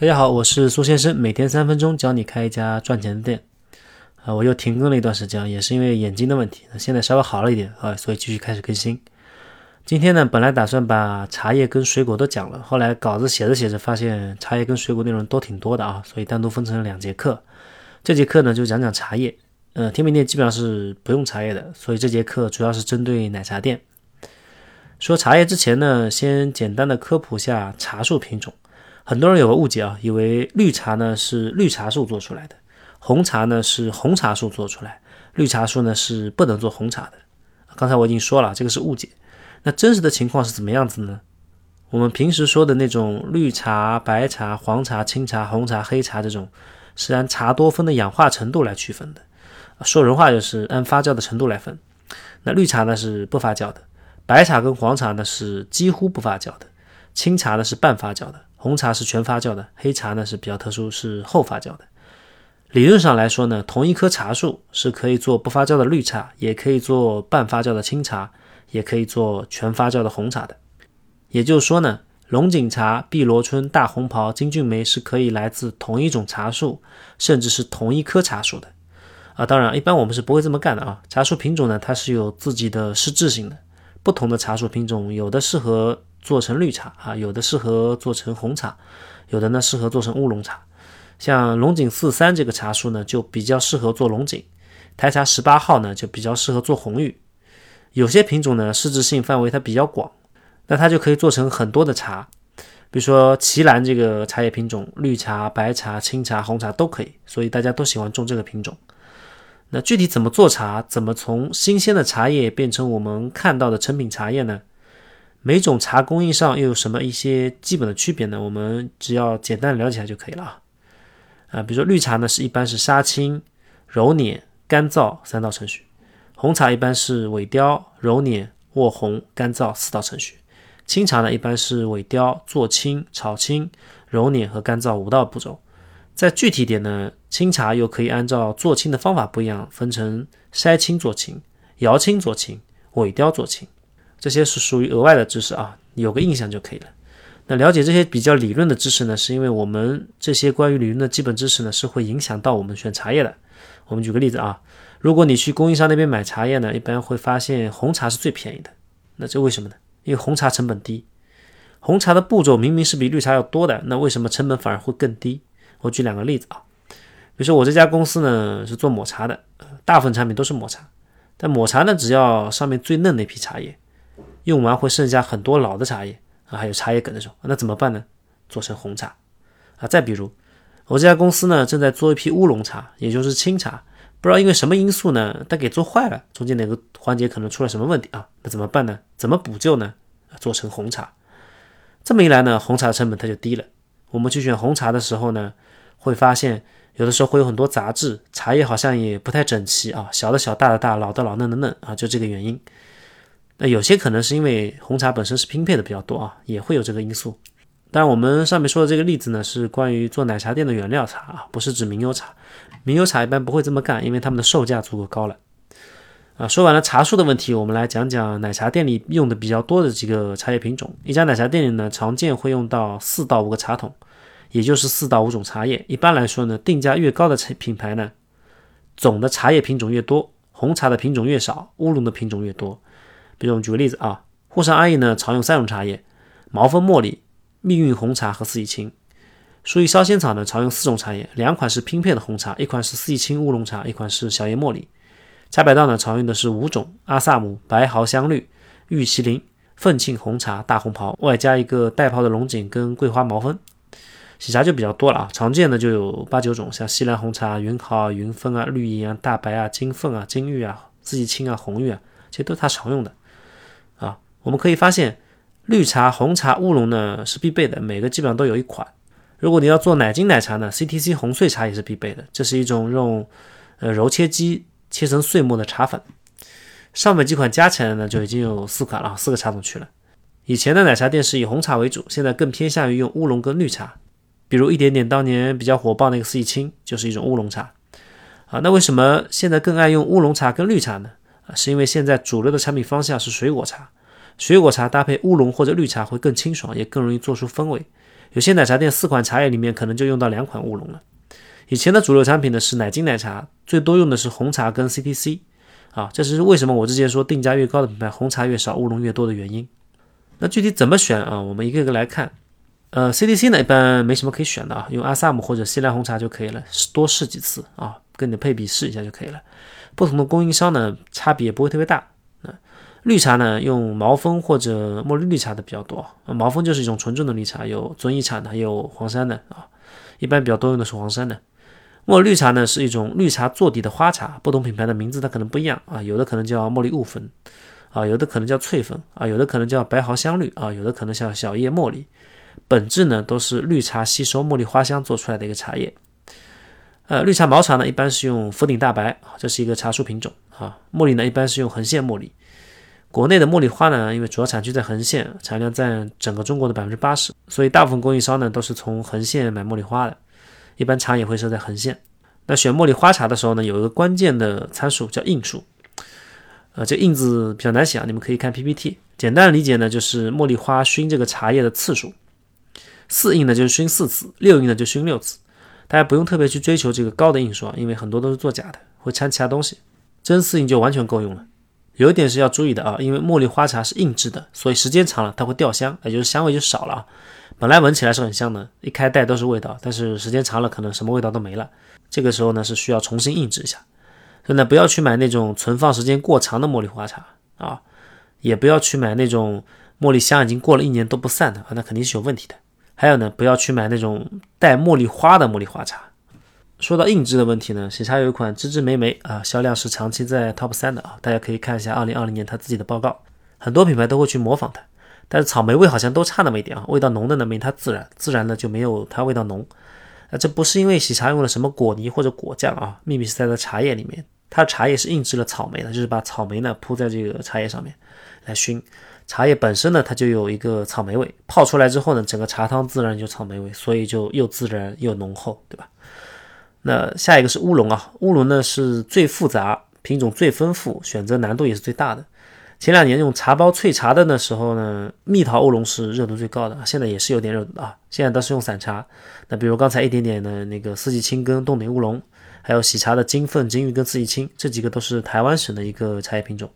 大家好，我是苏先生，每天三分钟教你开一家赚钱的店。啊，我又停更了一段时间，也是因为眼睛的问题，现在稍微好了一点啊，所以继续开始更新。今天呢，本来打算把茶叶跟水果都讲了，后来稿子写着写着发现茶叶跟水果内容都挺多的啊，所以单独分成了两节课。这节课呢就讲讲茶叶，呃，甜品店基本上是不用茶叶的，所以这节课主要是针对奶茶店。说茶叶之前呢，先简单的科普下茶树品种。很多人有个误解啊，以为绿茶呢是绿茶树做出来的，红茶呢是红茶树做出来，绿茶树呢是不能做红茶的。刚才我已经说了，这个是误解。那真实的情况是怎么样子呢？我们平时说的那种绿茶、白茶、黄茶、青茶、红茶、黑茶这种，是按茶多酚的氧化程度来区分的。说人话就是按发酵的程度来分。那绿茶呢是不发酵的，白茶跟黄茶呢是几乎不发酵的，青茶呢是半发酵的。红茶是全发酵的，黑茶呢是比较特殊，是后发酵的。理论上来说呢，同一棵茶树是可以做不发酵的绿茶，也可以做半发酵的青茶，也可以做全发酵的红茶的。也就是说呢，龙井茶、碧螺春、大红袍、金骏眉是可以来自同一种茶树，甚至是同一棵茶树的。啊，当然，一般我们是不会这么干的啊。茶树品种呢，它是有自己的适质性的，不同的茶树品种有的适合。做成绿茶啊，有的适合做成红茶，有的呢适合做成乌龙茶。像龙井四三这个茶树呢，就比较适合做龙井；台茶十八号呢，就比较适合做红玉。有些品种呢，适质性范围它比较广，那它就可以做成很多的茶。比如说奇兰这个茶叶品种，绿茶、白茶、青茶、红茶都可以，所以大家都喜欢种这个品种。那具体怎么做茶，怎么从新鲜的茶叶变成我们看到的成品茶叶呢？每种茶工艺上又有什么一些基本的区别呢？我们只要简单了解一下就可以了啊。啊，比如说绿茶呢，是一般是杀青、揉捻、干燥三道程序；红茶一般是萎雕、揉捻、卧红、干燥四道程序；青茶呢，一般是萎雕、做青、炒青、揉捻和干燥五道步骤。再具体点呢，青茶又可以按照做青的方法不一样，分成筛青做青、摇青做青、萎雕做青。这些是属于额外的知识啊，有个印象就可以了。那了解这些比较理论的知识呢，是因为我们这些关于理论的基本知识呢，是会影响到我们选茶叶的。我们举个例子啊，如果你去供应商那边买茶叶呢，一般会发现红茶是最便宜的。那这为什么呢？因为红茶成本低，红茶的步骤明明是比绿茶要多的，那为什么成本反而会更低？我举两个例子啊，比如说我这家公司呢是做抹茶的，大部分产品都是抹茶，但抹茶呢只要上面最嫩那批茶叶。用完会剩下很多老的茶叶啊，还有茶叶梗的时候，那怎么办呢？做成红茶啊。再比如，我这家公司呢正在做一批乌龙茶，也就是清茶，不知道因为什么因素呢，它给做坏了，中间哪个环节可能出了什么问题啊？那怎么办呢？怎么补救呢？做成红茶。这么一来呢，红茶的成本它就低了。我们去选红茶的时候呢，会发现有的时候会有很多杂质，茶叶好像也不太整齐啊，小的小，大的大，老的老，嫩的嫩啊，就这个原因。那有些可能是因为红茶本身是拼配的比较多啊，也会有这个因素。但我们上面说的这个例子呢，是关于做奶茶店的原料茶啊，不是指名优茶。名优茶一般不会这么干，因为他们的售价足够高了。啊，说完了茶树的问题，我们来讲讲奶茶店里用的比较多的几个茶叶品种。一家奶茶店里呢，常见会用到四到五个茶桶，也就是四到五种茶叶。一般来说呢，定价越高的茶品牌呢，总的茶叶品种越多，红茶的品种越少，乌龙的品种越多。比如我们举个例子啊，沪上阿姨呢常用三种茶叶：毛峰茉莉、蜜韵红茶和四季青。书意烧仙草呢常用四种茶叶，两款是拼配的红茶，一款是四季青乌龙茶，一款是小叶茉莉。茶百道呢常用的是五种：阿萨姆、白毫香绿、玉麒麟、凤庆红茶、大红袍，外加一个带泡的龙井跟桂花毛峰。喜茶就比较多了啊，常见的就有八九种，像西兰红茶、云毫、云峰啊、绿银啊、大白啊、金凤啊、金玉啊、四季青啊、红玉啊，这些都是它常用的。我们可以发现，绿茶、红茶、乌龙呢是必备的，每个基本上都有一款。如果你要做奶精奶茶呢，CTC 红碎茶也是必备的。这是一种用呃揉切机切成碎末的茶粉。上面几款加起来呢，就已经有四款了，四个茶种去了。以前的奶茶店是以红茶为主，现在更偏向于用乌龙跟绿茶。比如一点点当年比较火爆那个四季青，就是一种乌龙茶。啊，那为什么现在更爱用乌龙茶跟绿茶呢？啊，是因为现在主流的产品方向是水果茶。水果茶搭配乌龙或者绿茶会更清爽，也更容易做出风味。有些奶茶店四款茶叶里面可能就用到两款乌龙了。以前的主流产品呢是奶精奶茶，最多用的是红茶跟 CTC，啊，这是为什么我之前说定价越高的品牌红茶越少，乌龙越多的原因。那具体怎么选啊？我们一个个来看。呃，CTC 呢一般没什么可以选的啊，用阿萨姆或者西兰红茶就可以了，多试几次啊，跟你的配比试一下就可以了。不同的供应商呢差别也不会特别大。绿茶呢用毛峰或者茉莉绿茶的比较多，毛峰就是一种纯正的绿茶，有遵义产的，也有黄山的啊，一般比较多用的是黄山的。茉莉绿茶呢是一种绿茶做底的花茶，不同品牌的名字它可能不一样啊，有的可能叫茉莉雾粉。啊，有的可能叫翠粉啊，有的可能叫白毫香绿啊，有的可能叫小叶茉莉，本质呢都是绿茶吸收茉莉花香做出来的一个茶叶。呃，绿茶毛茶呢一般是用福鼎大白，这是一个茶树品种啊。茉莉呢一般是用横线茉莉。国内的茉莉花呢，因为主要产区在横县，产量占整个中国的百分之八十，所以大部分供应商呢都是从横县买茉莉花的，一般茶也会设在横县。那选茉莉花茶的时候呢，有一个关键的参数叫印数。呃，这印字比较难写啊，你们可以看 PPT。简单的理解呢，就是茉莉花熏这个茶叶的次数，四印呢就是熏四次，六印呢就熏六次。大家不用特别去追求这个高的印数啊，因为很多都是作假的，会掺其他东西。真四印就完全够用了。有一点是要注意的啊，因为茉莉花茶是硬制的，所以时间长了它会掉香，也就是香味就少了。本来闻起来是很香的，一开袋都是味道，但是时间长了可能什么味道都没了。这个时候呢是需要重新硬制一下。所以呢不要去买那种存放时间过长的茉莉花茶啊，也不要去买那种茉莉香已经过了一年都不散的啊，那肯定是有问题的。还有呢，不要去买那种带茉莉花的茉莉花茶。说到印制的问题呢，喜茶有一款芝芝莓莓啊，销量是长期在 top 三的啊，大家可以看一下二零二零年它自己的报告，很多品牌都会去模仿它，但是草莓味好像都差那么一点啊，味道浓的呢没它自然，自然的就没有它味道浓。啊，这不是因为喜茶用了什么果泥或者果酱啊，秘密是在它茶叶里面。它的茶叶是印制了草莓的，就是把草莓呢铺在这个茶叶上面来熏。茶叶本身呢，它就有一个草莓味，泡出来之后呢，整个茶汤自然就草莓味，所以就又自然又浓厚，对吧？那下一个是乌龙啊，乌龙呢是最复杂品种最丰富，选择难度也是最大的。前两年用茶包萃茶的那时候呢，蜜桃乌龙是热度最高的，现在也是有点热度啊。现在都是用散茶，那比如刚才一点点的那个四季青跟冻顶乌龙。还有喜茶的金凤、金玉跟四季青，这几个都是台湾省的一个茶叶品种。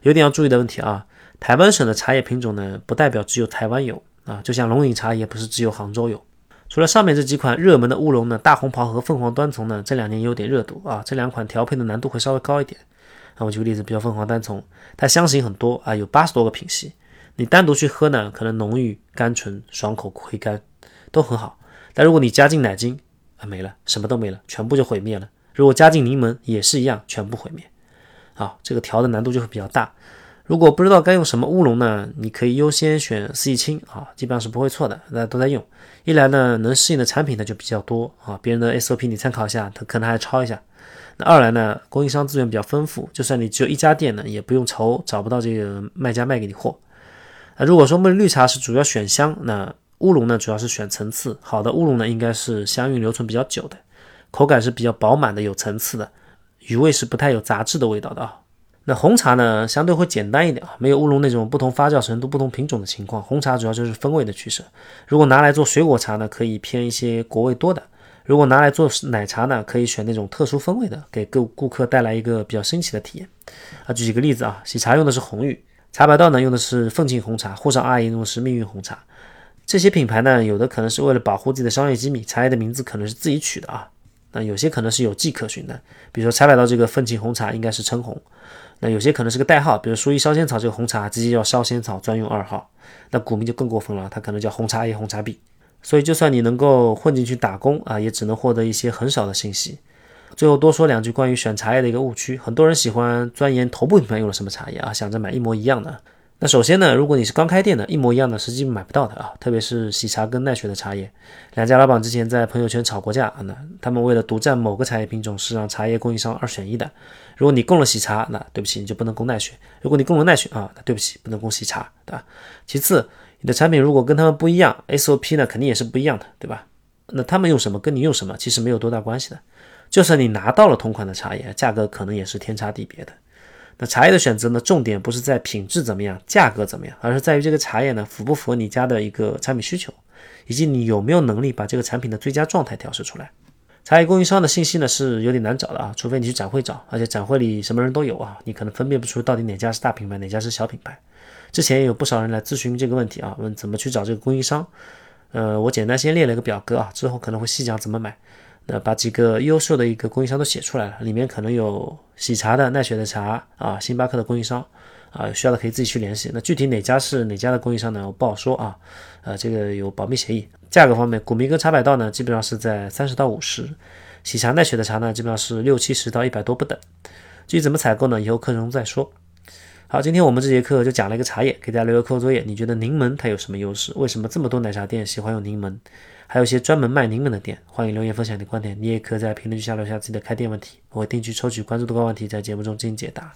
有点要注意的问题啊，台湾省的茶叶品种呢，不代表只有台湾有啊。就像龙井茶也不是只有杭州有。除了上面这几款热门的乌龙呢，大红袍和凤凰单丛呢，这两年也有点热度啊。这两款调配的难度会稍微高一点。那我举个例子，比如凤凰单丛，它香型很多啊，有八十多个品系。你单独去喝呢，可能浓郁、甘醇、爽口、回甘都很好。但如果你加进奶精，啊，没了，什么都没了，全部就毁灭了。如果加进柠檬也是一样，全部毁灭。啊，这个调的难度就会比较大。如果不知道该用什么乌龙呢，你可以优先选四季青啊，基本上是不会错的，大家都在用。一来呢，能适应的产品呢就比较多啊，别人的 SOP 你参考一下，他可能还抄一下。那二来呢，供应商资源比较丰富，就算你只有一家店呢，也不用愁找不到这个卖家卖给你货。那如果说茉莉绿茶是主要选香，那乌龙呢，主要是选层次好的乌龙呢，应该是香韵留存比较久的，口感是比较饱满的，有层次的，余味是不太有杂质的味道的啊。那红茶呢，相对会简单一点啊，没有乌龙那种不同发酵程度、不同品种的情况。红茶主要就是风味的取舍。如果拿来做水果茶呢，可以偏一些果味多的；如果拿来做奶茶呢，可以选那种特殊风味的，给顾顾客带来一个比较新奇的体验。啊，举几个例子啊，喜茶用的是红玉，茶百道呢用的是凤庆红茶，沪上阿姨用的是命运红茶。这些品牌呢，有的可能是为了保护自己的商业机密，茶叶的名字可能是自己取的啊。那有些可能是有迹可循的，比如说茶百道这个凤庆红茶应该是橙红。那有些可能是个代号，比如说一烧仙草这个红茶直接叫烧仙草专用二号，那股民就更过分了，他可能叫红茶 A、红茶 B。所以就算你能够混进去打工啊，也只能获得一些很少的信息。最后多说两句关于选茶叶的一个误区，很多人喜欢钻研头部品牌用了什么茶叶啊，想着买一模一样的。那首先呢，如果你是刚开店的，一模一样的，实际买不到的啊。特别是喜茶跟奈雪的茶叶，两家老板之前在朋友圈吵过架啊。那他们为了独占某个茶叶品种，是让茶叶供应商二选一的。如果你供了喜茶，那对不起，你就不能供奈雪；如果你供了奈雪啊，那对不起，不能供喜茶，对吧？其次，你的产品如果跟他们不一样，SOP 呢肯定也是不一样的，对吧？那他们用什么，跟你用什么，其实没有多大关系的。就算你拿到了同款的茶叶，价格可能也是天差地别的。那茶叶的选择呢，重点不是在品质怎么样，价格怎么样，而是在于这个茶叶呢符不符合你家的一个产品需求。以及你有没有能力把这个产品的最佳状态调试出来。茶叶供应商的信息呢是有点难找的啊，除非你去展会找，而且展会里什么人都有啊，你可能分辨不出到底哪家是大品牌，哪家是小品牌。之前有不少人来咨询这个问题啊，问怎么去找这个供应商。呃，我简单先列了一个表格啊，之后可能会细讲怎么买。那把几个优秀的一个供应商都写出来了，里面可能有喜茶的、奈雪的茶啊，星巴克的供应商啊，需要的可以自己去联系。那具体哪家是哪家的供应商呢？我不好说啊，呃，这个有保密协议。价格方面，古茗跟茶百道呢，基本上是在三十到五十；喜茶、奈雪的茶呢，基本上是六七十到一百多不等。至于怎么采购呢？以后课程中再说。好，今天我们这节课就讲了一个茶叶，给大家留个课后作业。你觉得柠檬它有什么优势？为什么这么多奶茶店喜欢用柠檬？还有一些专门卖柠檬的店，欢迎留言分享你的观点。你也可以在评论区下留下自己的开店问题，我会定期抽取关注度高问题，在节目中进行解答。